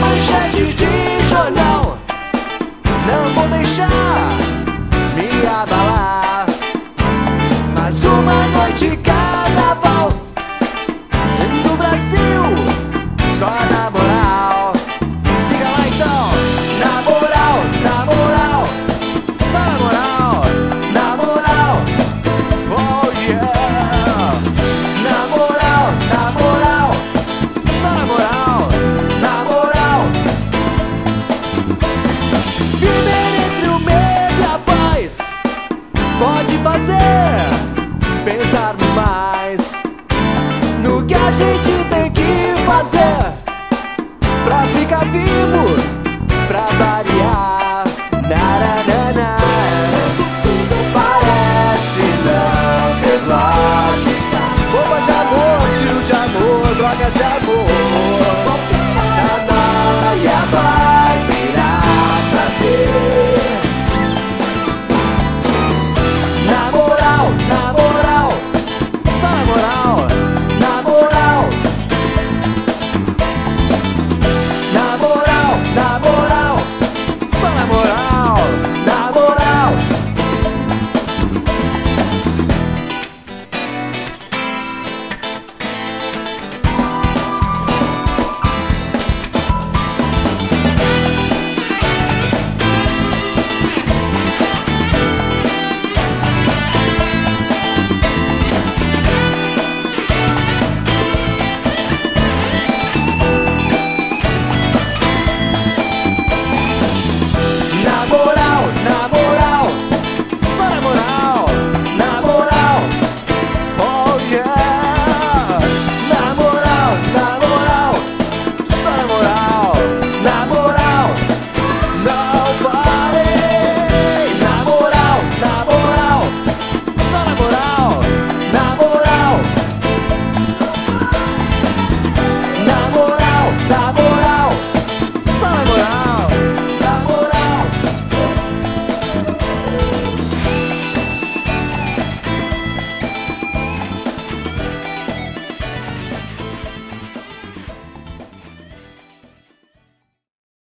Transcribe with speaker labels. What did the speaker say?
Speaker 1: manchete de jornal. Não vou deixar me abalar. fazer pensar mais no que a gente tem que fazer pra ficar vivo.